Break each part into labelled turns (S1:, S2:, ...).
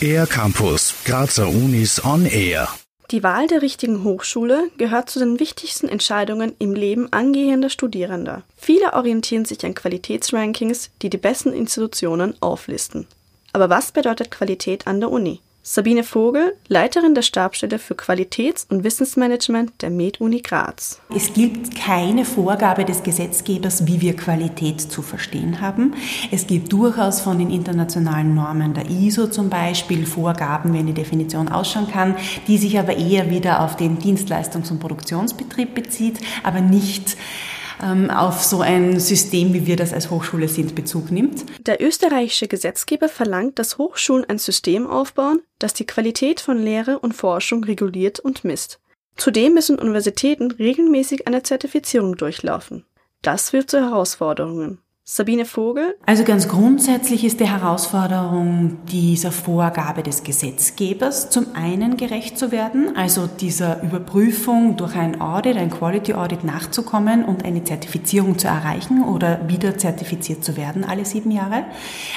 S1: Air Campus, Grazer Unis on Air.
S2: Die Wahl der richtigen Hochschule gehört zu den wichtigsten Entscheidungen im Leben angehender Studierender. Viele orientieren sich an Qualitätsrankings, die die besten Institutionen auflisten. Aber was bedeutet Qualität an der Uni? Sabine Vogel, Leiterin der Stabstelle für Qualitäts- und Wissensmanagement der Med-Uni Graz.
S3: Es gibt keine Vorgabe des Gesetzgebers, wie wir Qualität zu verstehen haben. Es gibt durchaus von den internationalen Normen der ISO zum Beispiel Vorgaben, wie eine Definition ausschauen kann, die sich aber eher wieder auf den Dienstleistungs- und Produktionsbetrieb bezieht, aber nicht auf so ein System, wie wir das als Hochschule sind, Bezug nimmt.
S2: Der österreichische Gesetzgeber verlangt, dass Hochschulen ein System aufbauen, das die Qualität von Lehre und Forschung reguliert und misst. Zudem müssen Universitäten regelmäßig eine Zertifizierung durchlaufen. Das führt zu Herausforderungen. Sabine Vogel.
S3: Also ganz grundsätzlich ist die Herausforderung dieser Vorgabe des Gesetzgebers zum einen gerecht zu werden, also dieser Überprüfung durch ein Audit, ein Quality Audit nachzukommen und eine Zertifizierung zu erreichen oder wieder zertifiziert zu werden alle sieben Jahre.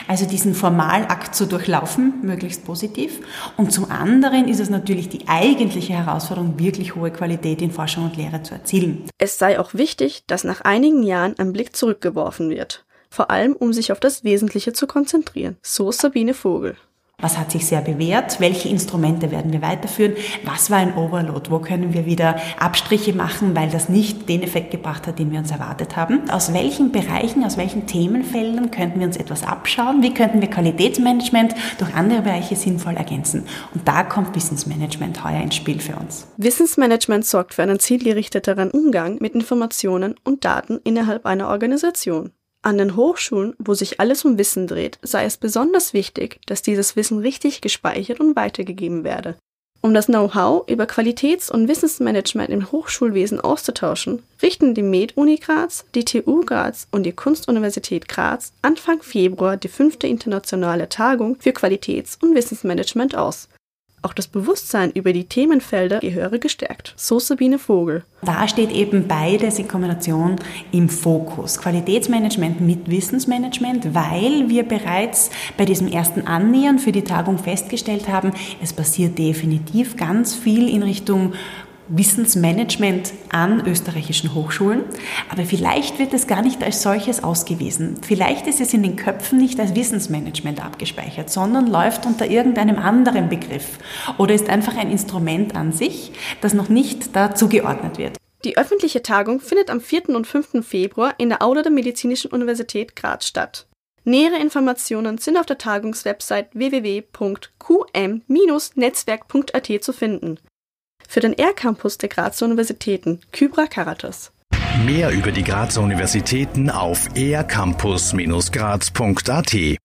S3: Also diesen Formalakt zu durchlaufen, möglichst positiv. Und zum anderen ist es natürlich die eigentliche Herausforderung, wirklich hohe Qualität in Forschung und Lehre zu erzielen.
S2: Es sei auch wichtig, dass nach einigen Jahren ein Blick zurückgeworfen wird vor allem um sich auf das Wesentliche zu konzentrieren. So Sabine Vogel.
S3: Was hat sich sehr bewährt? Welche Instrumente werden wir weiterführen? Was war ein Overload? Wo können wir wieder Abstriche machen, weil das nicht den Effekt gebracht hat, den wir uns erwartet haben? Aus welchen Bereichen, aus welchen Themenfeldern könnten wir uns etwas abschauen? Wie könnten wir Qualitätsmanagement durch andere Bereiche sinnvoll ergänzen? Und da kommt Wissensmanagement heuer ins Spiel für uns.
S2: Wissensmanagement sorgt für einen zielgerichteterem Umgang mit Informationen und Daten innerhalb einer Organisation. An den Hochschulen, wo sich alles um Wissen dreht, sei es besonders wichtig, dass dieses Wissen richtig gespeichert und weitergegeben werde. Um das Know-how über Qualitäts- und Wissensmanagement im Hochschulwesen auszutauschen, richten die Med-Uni Graz, die TU Graz und die Kunstuniversität Graz Anfang Februar die fünfte internationale Tagung für Qualitäts- und Wissensmanagement aus. Auch das Bewusstsein über die Themenfelder gehöre gestärkt. So Sabine Vogel.
S3: Da steht eben beides in Kombination im Fokus. Qualitätsmanagement mit Wissensmanagement, weil wir bereits bei diesem ersten Annähern für die Tagung festgestellt haben, es passiert definitiv ganz viel in Richtung Wissensmanagement an österreichischen Hochschulen, aber vielleicht wird es gar nicht als solches ausgewiesen. Vielleicht ist es in den Köpfen nicht als Wissensmanagement abgespeichert, sondern läuft unter irgendeinem anderen Begriff oder ist einfach ein Instrument an sich, das noch nicht da zugeordnet wird.
S2: Die öffentliche Tagung findet am 4. und 5. Februar in der Aula der Medizinischen Universität Graz statt. Nähere Informationen sind auf der Tagungswebsite www.qm-netzwerk.at zu finden für den R-Campus der Grazer Universitäten, Kybra Karatas.
S1: Mehr über die Grazer Universitäten auf ercampus-graz.at